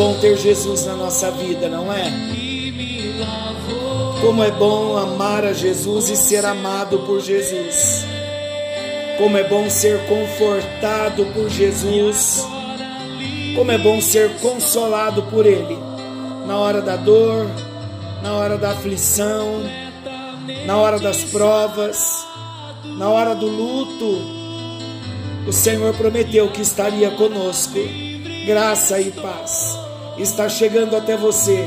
bom ter Jesus na nossa vida, não é? Como é bom amar a Jesus e ser amado por Jesus. Como é bom ser confortado por Jesus. Como é bom ser consolado por Ele. Na hora da dor, na hora da aflição, na hora das provas, na hora do luto. O Senhor prometeu que estaria conosco. Graça e paz. Está chegando até você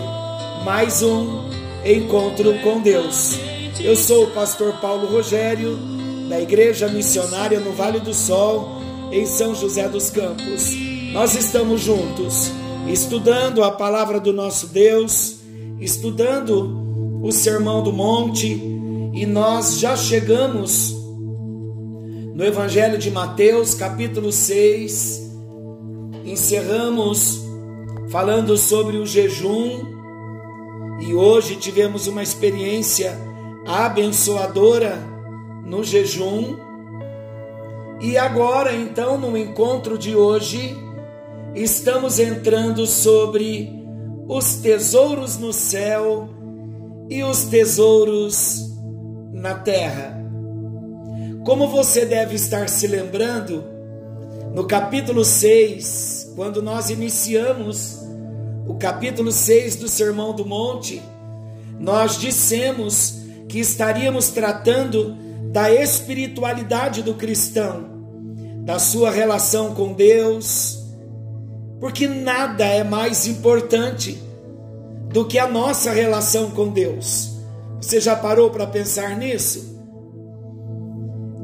mais um encontro com Deus. Eu sou o pastor Paulo Rogério, da Igreja Missionária no Vale do Sol, em São José dos Campos. Nós estamos juntos, estudando a palavra do nosso Deus, estudando o Sermão do Monte, e nós já chegamos no Evangelho de Mateus, capítulo 6. Encerramos falando sobre o jejum e hoje tivemos uma experiência abençoadora no jejum. E agora, então, no encontro de hoje, estamos entrando sobre os tesouros no céu e os tesouros na terra. Como você deve estar se lembrando, no capítulo 6, quando nós iniciamos o capítulo 6 do Sermão do Monte, nós dissemos que estaríamos tratando da espiritualidade do cristão, da sua relação com Deus, porque nada é mais importante do que a nossa relação com Deus. Você já parou para pensar nisso?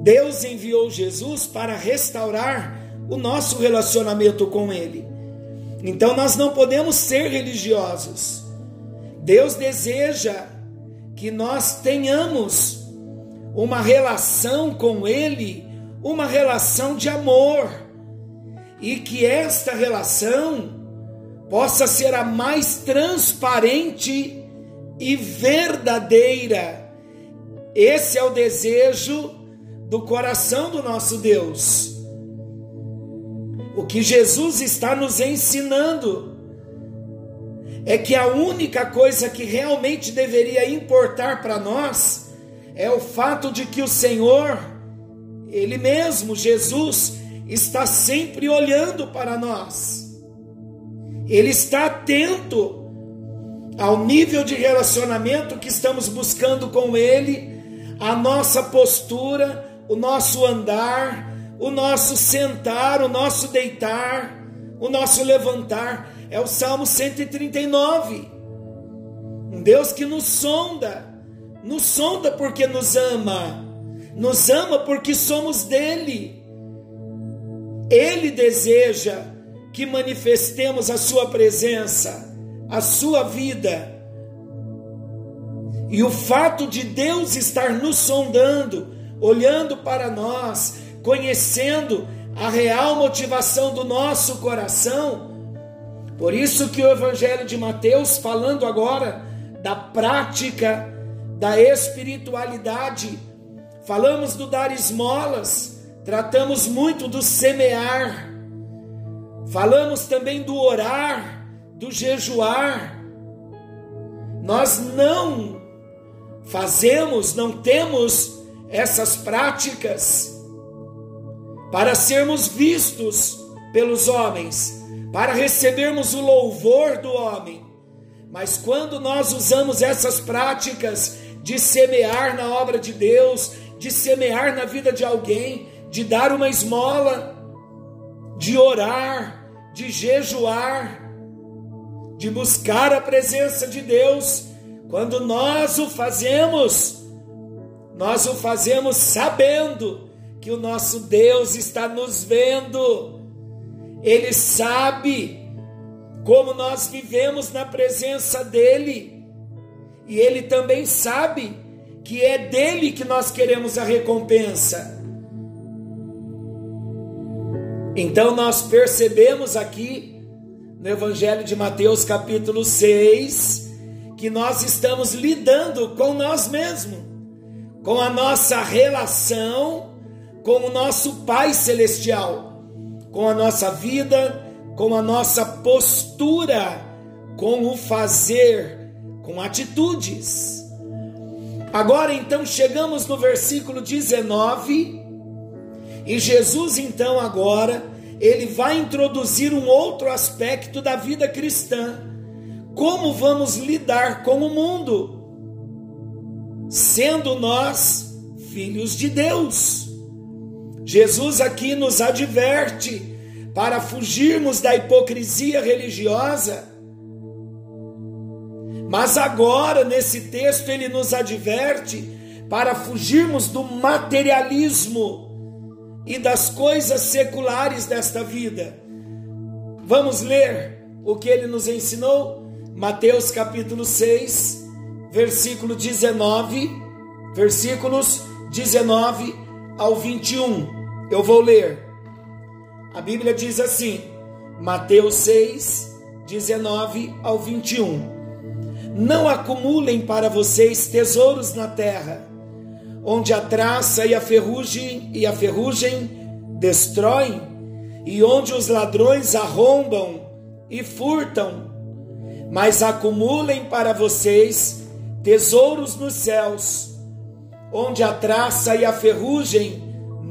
Deus enviou Jesus para restaurar o nosso relacionamento com Ele. Então nós não podemos ser religiosos. Deus deseja que nós tenhamos uma relação com Ele, uma relação de amor, e que esta relação possa ser a mais transparente e verdadeira. Esse é o desejo do coração do nosso Deus. O que Jesus está nos ensinando é que a única coisa que realmente deveria importar para nós é o fato de que o Senhor, Ele mesmo, Jesus, está sempre olhando para nós. Ele está atento ao nível de relacionamento que estamos buscando com Ele, a nossa postura, o nosso andar, o nosso sentar, o nosso deitar, o nosso levantar. É o Salmo 139. Um Deus que nos sonda, nos sonda porque nos ama, nos ama porque somos dele. Ele deseja que manifestemos a Sua presença, a Sua vida. E o fato de Deus estar nos sondando, olhando para nós, conhecendo a real motivação do nosso coração, por isso que o Evangelho de Mateus, falando agora da prática da espiritualidade, falamos do dar esmolas, tratamos muito do semear, falamos também do orar, do jejuar. Nós não fazemos, não temos essas práticas para sermos vistos pelos homens, para recebermos o louvor do homem. Mas quando nós usamos essas práticas de semear na obra de Deus, de semear na vida de alguém, de dar uma esmola, de orar, de jejuar, de buscar a presença de Deus, Quando nós o fazemos, nós o fazemos sabendo que o nosso Deus está nos vendo. Ele sabe como nós vivemos na presença dele. E ele também sabe que é dele que nós queremos a recompensa. Então nós percebemos aqui no Evangelho de Mateus, capítulo 6, que nós estamos lidando com nós mesmos, com a nossa relação com o nosso Pai Celestial, com a nossa vida, com a nossa postura, com o fazer, com atitudes. Agora então chegamos no versículo 19 e Jesus então agora ele vai introduzir um outro aspecto da vida cristã. Como vamos lidar com o mundo? Sendo nós filhos de Deus. Jesus aqui nos adverte para fugirmos da hipocrisia religiosa. Mas agora, nesse texto, ele nos adverte para fugirmos do materialismo e das coisas seculares desta vida. Vamos ler o que ele nos ensinou? Mateus capítulo 6, versículo 19, versículos 19 ao 21. Eu vou ler. A Bíblia diz assim, Mateus 6, 19 ao 21. Não acumulem para vocês tesouros na terra onde a traça e a ferrugem e a ferrugem destroem, e onde os ladrões arrombam e furtam, mas acumulem para vocês tesouros nos céus, onde a traça e a ferrugem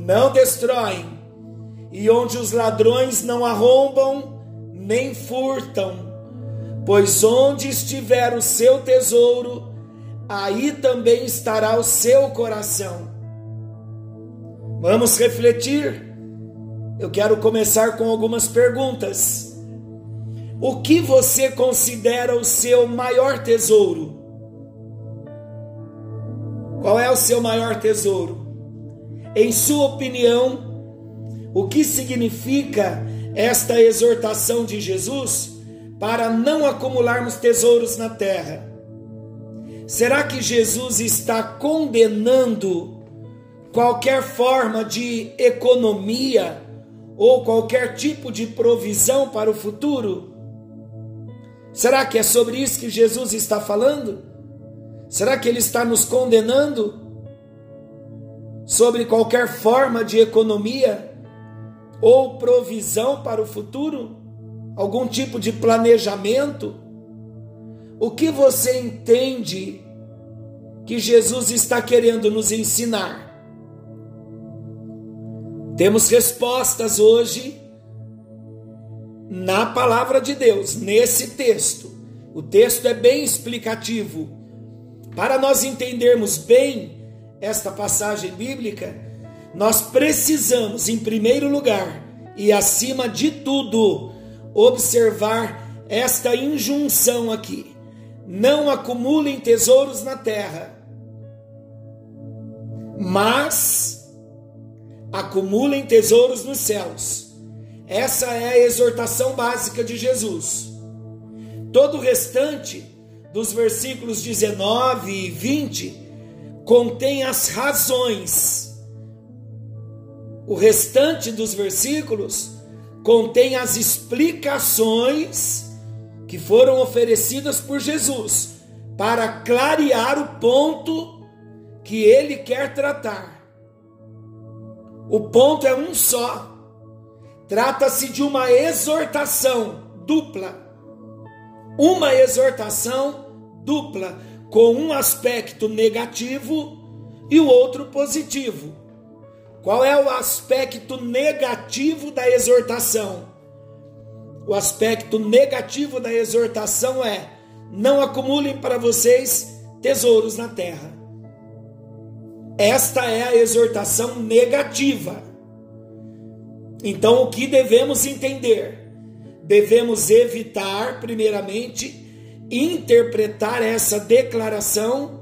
não destroem, e onde os ladrões não arrombam nem furtam. Pois onde estiver o seu tesouro, aí também estará o seu coração. Vamos refletir. Eu quero começar com algumas perguntas. O que você considera o seu maior tesouro? Qual é o seu maior tesouro? Em sua opinião, o que significa esta exortação de Jesus para não acumularmos tesouros na terra? Será que Jesus está condenando qualquer forma de economia ou qualquer tipo de provisão para o futuro? Será que é sobre isso que Jesus está falando? Será que ele está nos condenando sobre qualquer forma de economia ou provisão para o futuro? Algum tipo de planejamento? O que você entende que Jesus está querendo nos ensinar? Temos respostas hoje na palavra de Deus, nesse texto. O texto é bem explicativo. Para nós entendermos bem esta passagem bíblica, nós precisamos, em primeiro lugar e acima de tudo, observar esta injunção aqui não acumulem tesouros na terra, mas acumulem tesouros nos céus. Essa é a exortação básica de Jesus. Todo o restante dos versículos 19 e 20 contém as razões. O restante dos versículos contém as explicações que foram oferecidas por Jesus para clarear o ponto que ele quer tratar. O ponto é um só. Trata-se de uma exortação dupla. Uma exortação dupla, com um aspecto negativo e o outro positivo. Qual é o aspecto negativo da exortação? o aspecto negativo da exortação é: não acumulem para vocês tesouros na terra. Esta é a exortação negativa. Então, o que devemos entender? Devemos evitar, primeiramente, interpretar essa declaração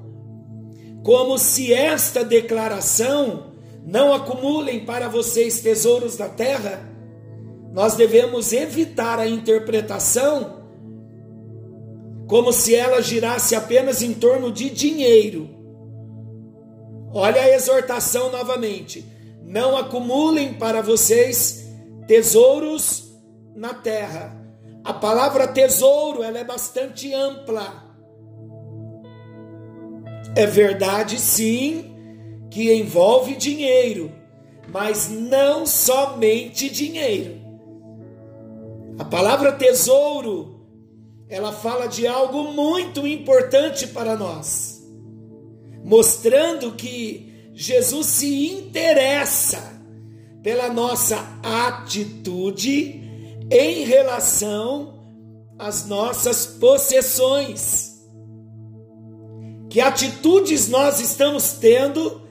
como se esta declaração não acumulem para vocês tesouros da terra, nós devemos evitar a interpretação como se ela girasse apenas em torno de dinheiro. Olha a exortação novamente. Não acumulem para vocês tesouros na terra. A palavra tesouro ela é bastante ampla. É verdade, sim, que envolve dinheiro, mas não somente dinheiro. A palavra tesouro, ela fala de algo muito importante para nós, mostrando que Jesus se interessa pela nossa atitude em relação às nossas possessões. Que atitudes nós estamos tendo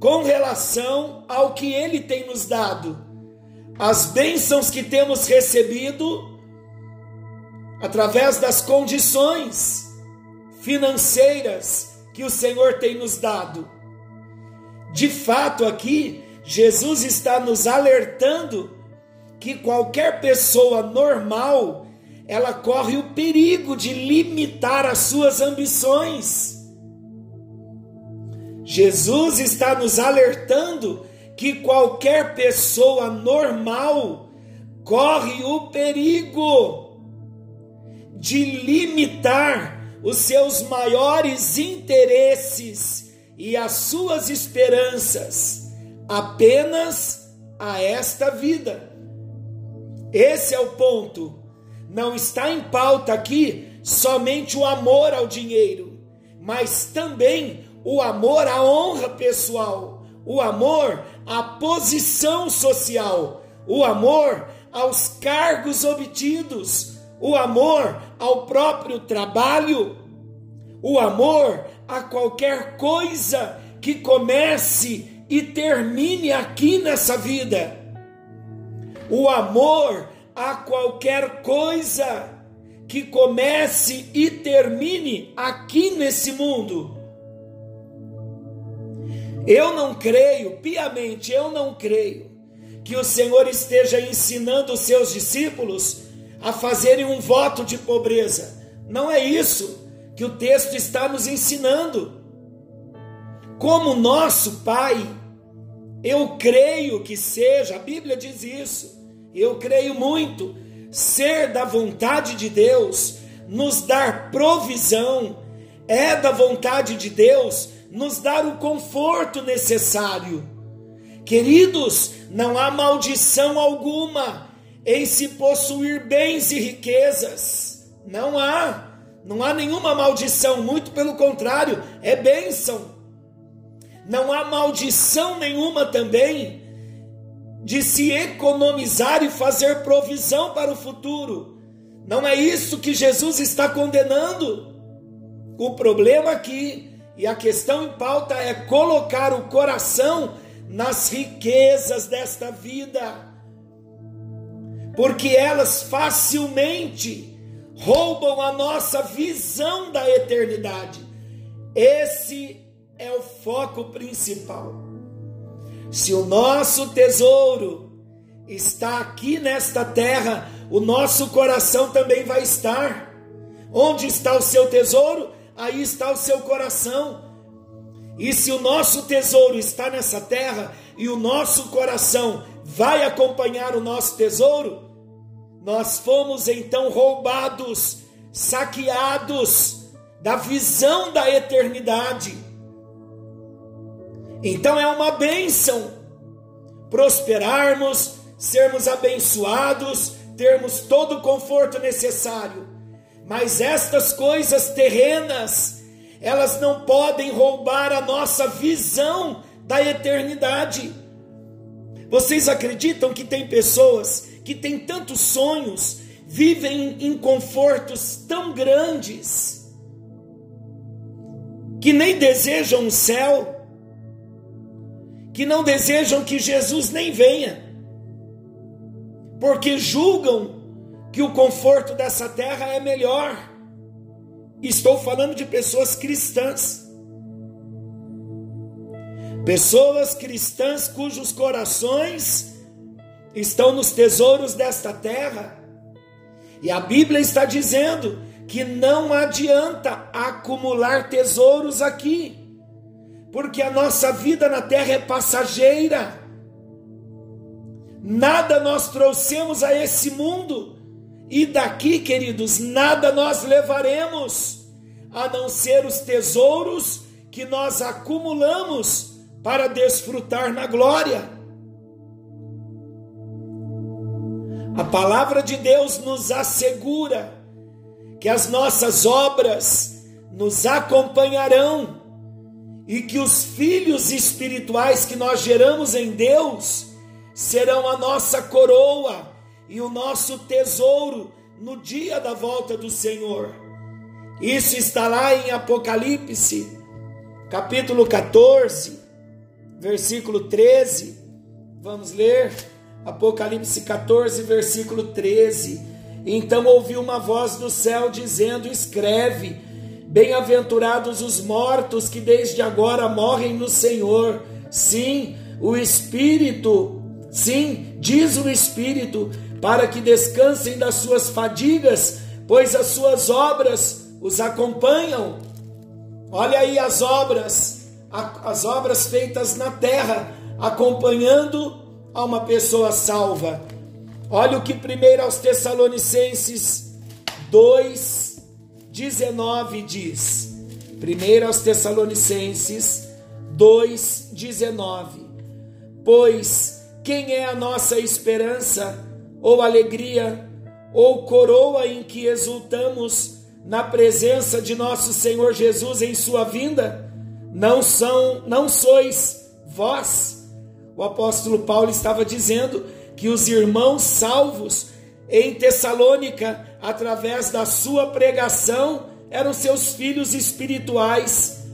com relação ao que Ele tem nos dado, as bênçãos que temos recebido através das condições financeiras que o Senhor tem nos dado. De fato, aqui, Jesus está nos alertando que qualquer pessoa normal ela corre o perigo de limitar as suas ambições Jesus está nos alertando que qualquer pessoa normal corre o perigo de limitar os seus maiores interesses e as suas esperanças apenas a esta vida. Esse é o ponto. Não está em pauta aqui somente o amor ao dinheiro, mas também o amor à honra pessoal, o amor à posição social, o amor aos cargos obtidos, o amor ao próprio trabalho, o amor a qualquer coisa que comece e termine aqui nessa vida. O amor a qualquer coisa que comece e termine aqui nesse mundo. Eu não creio, piamente, eu não creio que o Senhor esteja ensinando os seus discípulos a fazerem um voto de pobreza. Não é isso que o texto está nos ensinando. Como nosso Pai, eu creio que seja, a Bíblia diz isso, eu creio muito, ser da vontade de Deus, nos dar provisão, é da vontade de Deus nos dar o conforto necessário. Queridos, não há maldição alguma em se possuir bens e riquezas. Não há. Não há nenhuma maldição, muito pelo contrário, é bênção. Não há maldição nenhuma também de se economizar e fazer provisão para o futuro. Não é isso que Jesus está condenando. O problema aqui e a questão em pauta é colocar o coração nas riquezas desta vida, porque elas facilmente roubam a nossa visão da eternidade. Esse é o foco principal. Se o nosso tesouro está aqui nesta terra, o nosso coração também vai estar. Onde está o seu tesouro? aí está o seu coração. E se o nosso tesouro está nessa terra e o nosso coração vai acompanhar o nosso tesouro, nós fomos então roubados, saqueados da visão da eternidade. Então é uma bênção prosperarmos, sermos abençoados, termos todo o conforto necessário. Mas estas coisas terrenas, elas não podem roubar a nossa visão da eternidade. Vocês acreditam que tem pessoas que têm tantos sonhos, vivem em confortos tão grandes, que nem desejam o céu, que não desejam que Jesus nem venha, porque julgam que o conforto dessa terra é melhor. Estou falando de pessoas cristãs. Pessoas cristãs cujos corações estão nos tesouros desta terra. E a Bíblia está dizendo que não adianta acumular tesouros aqui, porque a nossa vida na terra é passageira. Nada nós trouxemos a esse mundo, e daqui, queridos, nada nós levaremos, a não ser os tesouros que nós acumulamos para desfrutar na glória. A palavra de Deus nos assegura que as nossas obras nos acompanharão e que os filhos espirituais que nós geramos em Deus serão a nossa coroa e o nosso tesouro no dia da volta do Senhor. Isso está lá em Apocalipse, capítulo 14, versículo 13. Vamos ler. Apocalipse 14, versículo 13. Então ouvi uma voz do céu dizendo: Escreve, bem-aventurados os mortos que desde agora morrem no Senhor. Sim, o Espírito, sim, diz o Espírito, para que descansem das suas fadigas, pois as suas obras os acompanham. Olha aí as obras, as obras feitas na terra, acompanhando a uma pessoa salva. Olha o que primeiro aos Tessalonicenses 2, 19 diz. Primeiro aos Tessalonicenses 2, 19. Pois quem é a nossa esperança, ou alegria, ou coroa em que exultamos na presença de nosso Senhor Jesus em sua vinda? Não são, não sois vós o apóstolo Paulo estava dizendo que os irmãos salvos em Tessalônica, através da sua pregação, eram seus filhos espirituais.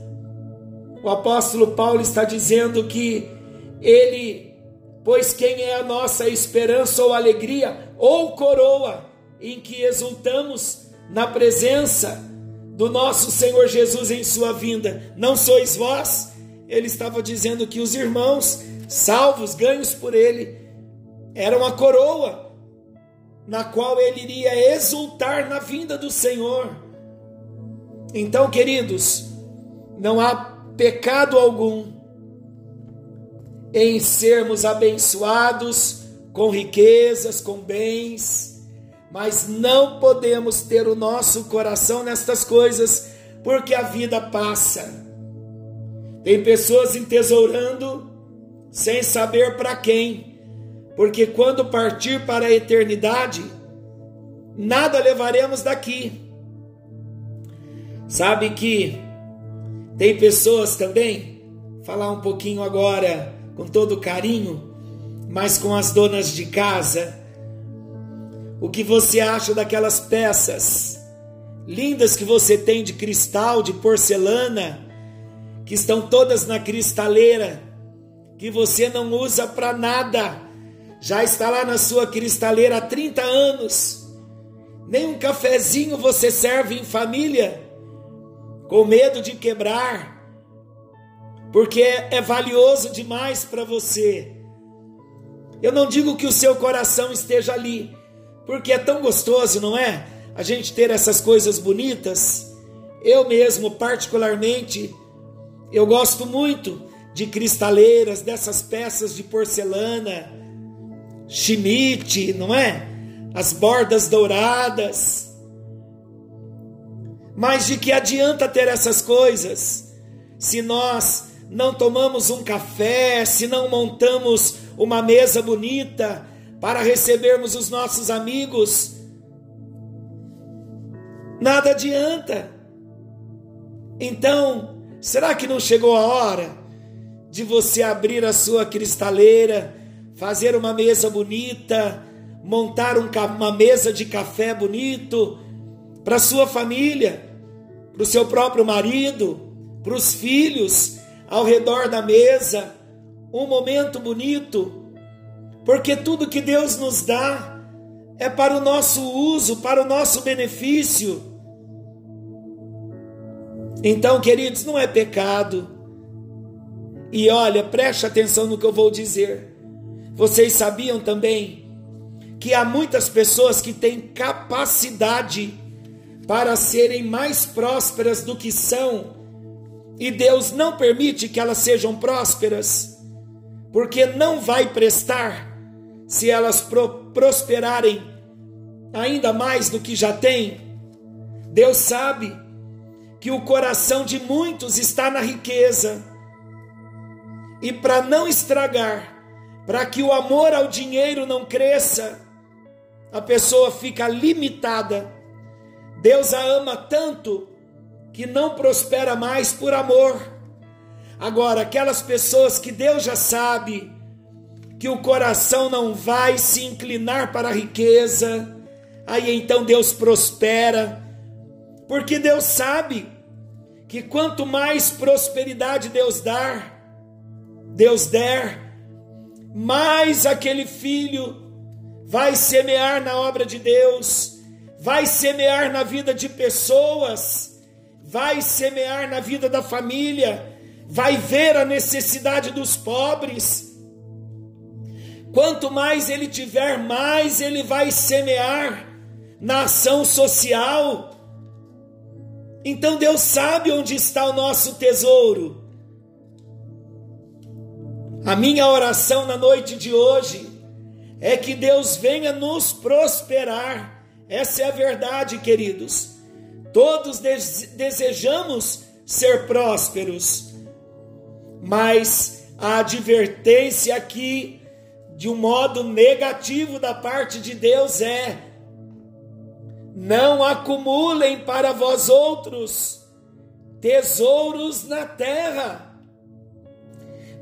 O apóstolo Paulo está dizendo que ele, pois quem é a nossa esperança ou alegria ou coroa em que exultamos na presença do nosso Senhor Jesus em sua vinda, não sois vós? Ele estava dizendo que os irmãos salvos, ganhos por ele, era uma coroa na qual ele iria exultar na vinda do Senhor. Então, queridos, não há pecado algum em sermos abençoados com riquezas, com bens, mas não podemos ter o nosso coração nestas coisas, porque a vida passa. Tem pessoas entesourando sem saber para quem, porque quando partir para a eternidade, nada levaremos daqui. Sabe que tem pessoas também, falar um pouquinho agora com todo carinho, mas com as donas de casa. O que você acha daquelas peças lindas que você tem de cristal, de porcelana, que estão todas na cristaleira? que você não usa para nada, já está lá na sua cristaleira há 30 anos. Nem um cafezinho você serve em família, com medo de quebrar, porque é valioso demais para você. Eu não digo que o seu coração esteja ali, porque é tão gostoso, não é? A gente ter essas coisas bonitas. Eu mesmo, particularmente, eu gosto muito de cristaleiras, dessas peças de porcelana, chimite, não é? As bordas douradas. Mas de que adianta ter essas coisas se nós não tomamos um café, se não montamos uma mesa bonita para recebermos os nossos amigos? Nada adianta. Então, será que não chegou a hora de você abrir a sua cristaleira, fazer uma mesa bonita, montar um, uma mesa de café bonito para sua família, para o seu próprio marido, para os filhos ao redor da mesa, um momento bonito, porque tudo que Deus nos dá é para o nosso uso, para o nosso benefício. Então, queridos, não é pecado. E olha, preste atenção no que eu vou dizer. Vocês sabiam também que há muitas pessoas que têm capacidade para serem mais prósperas do que são, e Deus não permite que elas sejam prósperas, porque não vai prestar se elas pro prosperarem ainda mais do que já têm. Deus sabe que o coração de muitos está na riqueza. E para não estragar, para que o amor ao dinheiro não cresça, a pessoa fica limitada. Deus a ama tanto que não prospera mais por amor. Agora, aquelas pessoas que Deus já sabe que o coração não vai se inclinar para a riqueza, aí então Deus prospera, porque Deus sabe que quanto mais prosperidade Deus dar, Deus der, mais aquele filho vai semear na obra de Deus, vai semear na vida de pessoas, vai semear na vida da família, vai ver a necessidade dos pobres. Quanto mais ele tiver, mais ele vai semear na ação social. Então Deus sabe onde está o nosso tesouro. A minha oração na noite de hoje é que Deus venha nos prosperar. Essa é a verdade, queridos. Todos desejamos ser prósperos, mas a advertência aqui, de um modo negativo da parte de Deus, é: não acumulem para vós outros tesouros na terra,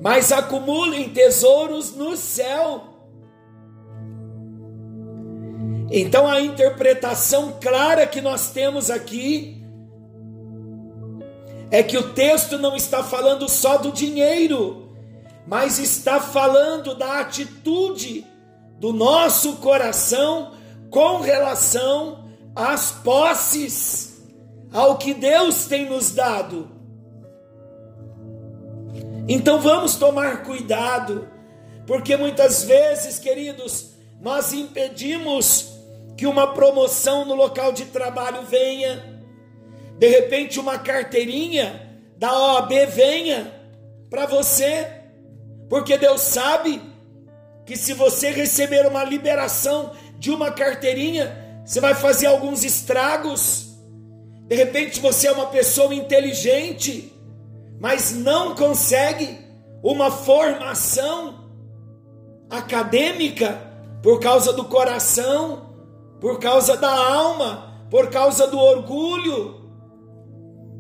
mas acumulem tesouros no céu. Então a interpretação clara que nós temos aqui é que o texto não está falando só do dinheiro, mas está falando da atitude do nosso coração com relação as posses, ao que Deus tem nos dado. Então vamos tomar cuidado, porque muitas vezes, queridos, nós impedimos que uma promoção no local de trabalho venha, de repente uma carteirinha da OAB venha para você, porque Deus sabe que se você receber uma liberação de uma carteirinha, você vai fazer alguns estragos. De repente você é uma pessoa inteligente, mas não consegue uma formação acadêmica por causa do coração, por causa da alma, por causa do orgulho.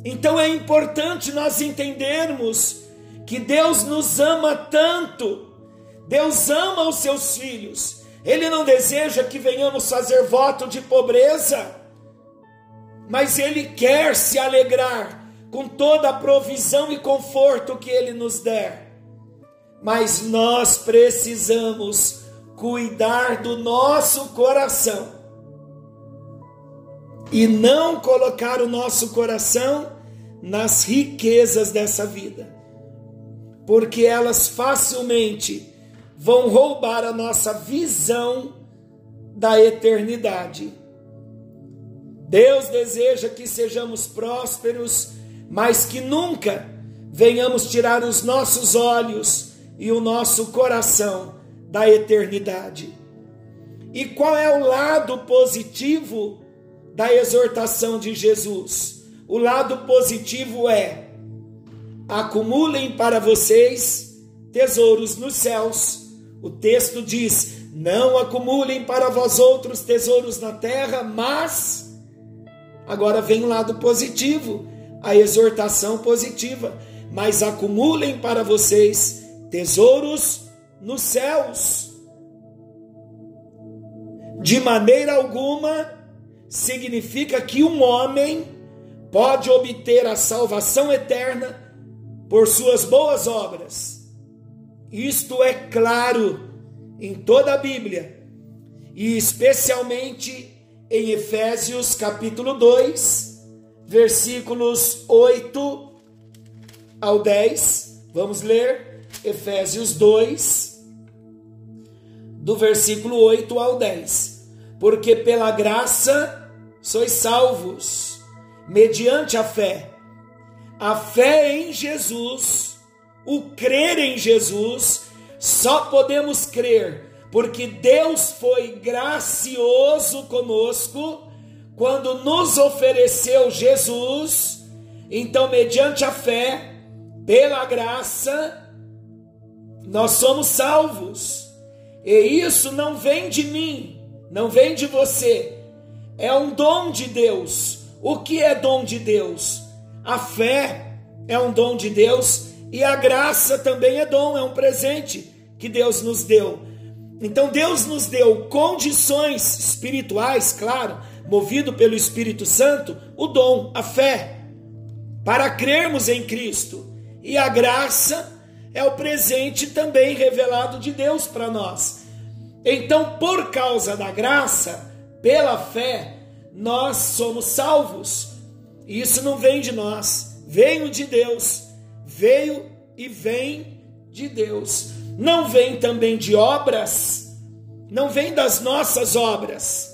Então é importante nós entendermos que Deus nos ama tanto, Deus ama os seus filhos. Ele não deseja que venhamos fazer voto de pobreza, mas Ele quer se alegrar com toda a provisão e conforto que Ele nos der. Mas nós precisamos cuidar do nosso coração e não colocar o nosso coração nas riquezas dessa vida, porque elas facilmente vão roubar a nossa visão da eternidade. Deus deseja que sejamos prósperos, mas que nunca venhamos tirar os nossos olhos e o nosso coração da eternidade. E qual é o lado positivo da exortação de Jesus? O lado positivo é: acumulem para vocês tesouros nos céus o texto diz: Não acumulem para vós outros tesouros na terra, mas. Agora vem o lado positivo, a exortação positiva. Mas acumulem para vocês tesouros nos céus. De maneira alguma significa que um homem pode obter a salvação eterna por suas boas obras isto é claro em toda a Bíblia e especialmente em Efésios capítulo 2, versículos 8 ao 10. Vamos ler Efésios 2, do versículo 8 ao 10. Porque pela graça sois salvos, mediante a fé. A fé em Jesus, o crer em Jesus, só podemos crer porque Deus foi gracioso conosco quando nos ofereceu Jesus. Então, mediante a fé, pela graça, nós somos salvos. E isso não vem de mim, não vem de você. É um dom de Deus. O que é dom de Deus? A fé é um dom de Deus e a graça também é dom, é um presente que Deus nos deu. Então Deus nos deu condições espirituais, claro, movido pelo Espírito Santo, o dom, a fé, para crermos em Cristo. E a graça é o presente também revelado de Deus para nós. Então, por causa da graça, pela fé, nós somos salvos. E isso não vem de nós, veio de Deus, veio e vem de Deus não vem também de obras, não vem das nossas obras,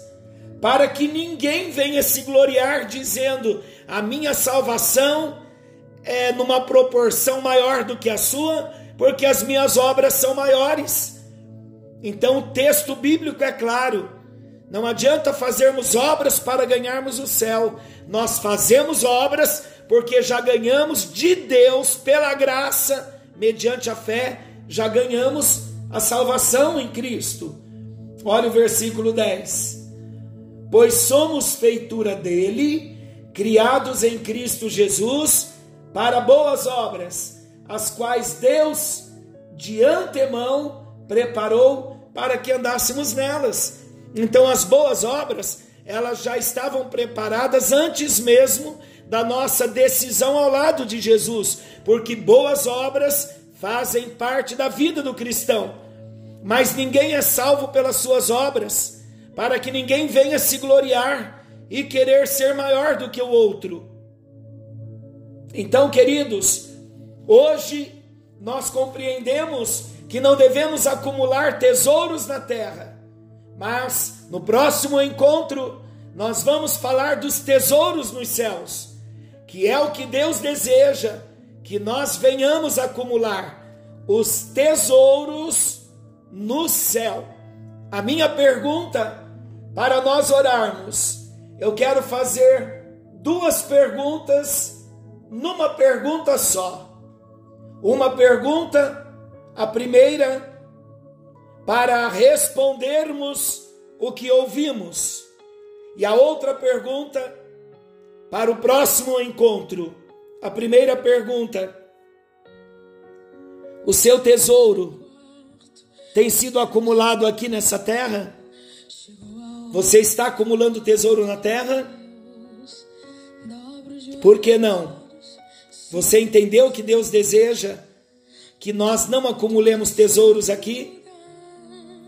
para que ninguém venha se gloriar dizendo: a minha salvação é numa proporção maior do que a sua, porque as minhas obras são maiores. Então o texto bíblico é claro. Não adianta fazermos obras para ganharmos o céu. Nós fazemos obras porque já ganhamos de Deus pela graça, mediante a fé, já ganhamos a salvação em Cristo. Olha o versículo 10. Pois somos feitura dele, criados em Cristo Jesus, para boas obras, as quais Deus de antemão preparou para que andássemos nelas. Então, as boas obras, elas já estavam preparadas antes mesmo da nossa decisão ao lado de Jesus, porque boas obras fazem parte da vida do cristão. Mas ninguém é salvo pelas suas obras, para que ninguém venha se gloriar e querer ser maior do que o outro. Então, queridos, hoje nós compreendemos que não devemos acumular tesouros na terra, mas no próximo encontro nós vamos falar dos tesouros nos céus, que é o que Deus deseja que nós venhamos acumular os tesouros no céu. A minha pergunta para nós orarmos, eu quero fazer duas perguntas numa pergunta só. Uma pergunta, a primeira, para respondermos o que ouvimos, e a outra pergunta para o próximo encontro a primeira pergunta: O seu tesouro tem sido acumulado aqui nessa terra? Você está acumulando tesouro na terra? Por que não? Você entendeu que Deus deseja que nós não acumulemos tesouros aqui?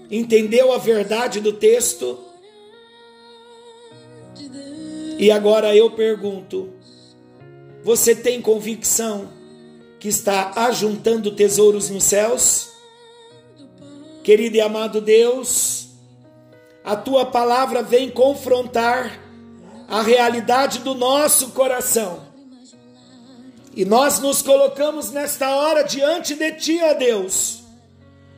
Entendeu a verdade do texto? E agora eu pergunto: você tem convicção que está ajuntando tesouros nos céus? Querido e amado Deus, a tua palavra vem confrontar a realidade do nosso coração. E nós nos colocamos nesta hora diante de ti, ó Deus.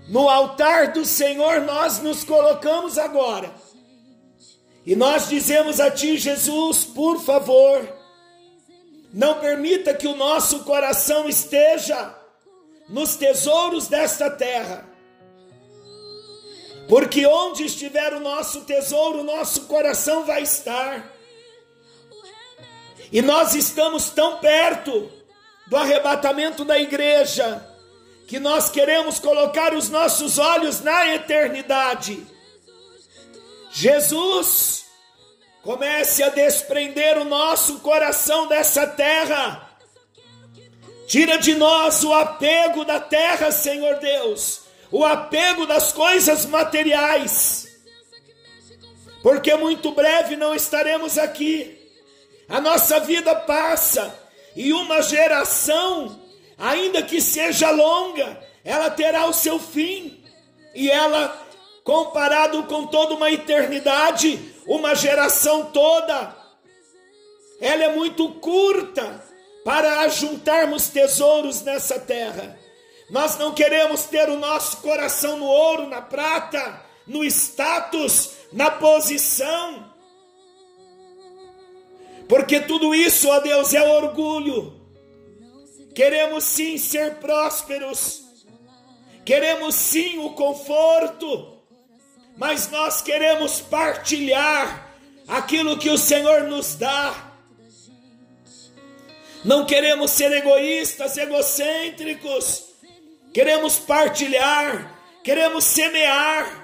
No altar do Senhor nós nos colocamos agora. E nós dizemos a ti, Jesus, por favor, não permita que o nosso coração esteja nos tesouros desta terra. Porque onde estiver o nosso tesouro, o nosso coração vai estar. E nós estamos tão perto do arrebatamento da igreja, que nós queremos colocar os nossos olhos na eternidade. Jesus Comece a desprender o nosso coração dessa terra. Tira de nós o apego da terra, Senhor Deus, o apego das coisas materiais, porque muito breve não estaremos aqui. A nossa vida passa e uma geração, ainda que seja longa, ela terá o seu fim. E ela, comparado com toda uma eternidade, uma geração toda, ela é muito curta para ajuntarmos tesouros nessa terra. Nós não queremos ter o nosso coração no ouro, na prata, no status, na posição. Porque tudo isso, ó Deus, é orgulho. Queremos sim ser prósperos. Queremos sim o conforto. Mas nós queremos partilhar aquilo que o Senhor nos dá. Não queremos ser egoístas, egocêntricos queremos partilhar, queremos semear,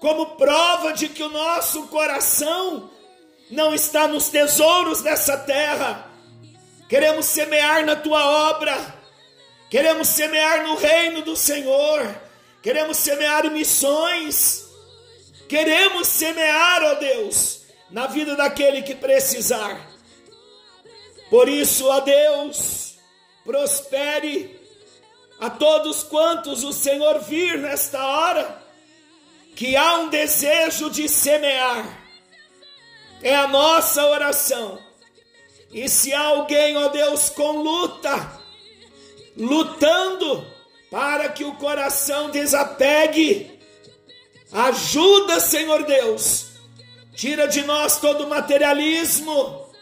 como prova de que o nosso coração não está nos tesouros dessa terra. Queremos semear na tua obra, queremos semear no reino do Senhor, queremos semear em missões, queremos semear, ó Deus, na vida daquele que precisar. Por isso, ó Deus, prospere a todos quantos o Senhor vir nesta hora, que há um desejo de semear, é a nossa oração. E se alguém, ó Deus, com luta, lutando para que o coração desapegue, ajuda, Senhor Deus, tira de nós todo materialismo,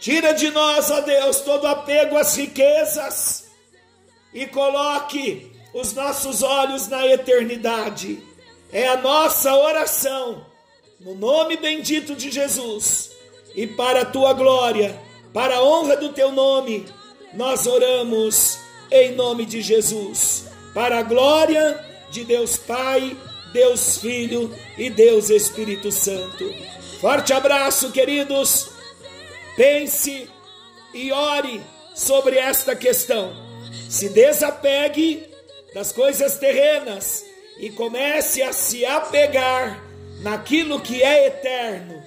tira de nós, ó Deus, todo apego às riquezas e coloque os nossos olhos na eternidade. É a nossa oração, no nome bendito de Jesus, e para a tua glória, para a honra do teu nome, nós oramos em nome de Jesus, para a glória de Deus Pai, Deus Filho e Deus Espírito Santo. Forte abraço, queridos. Pense e ore sobre esta questão se desapegue das coisas terrenas e comece a se apegar naquilo que é eterno.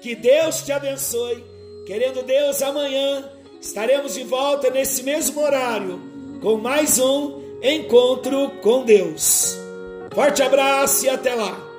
Que Deus te abençoe. Querendo Deus, amanhã estaremos de volta nesse mesmo horário com mais um encontro com Deus. Forte abraço e até lá.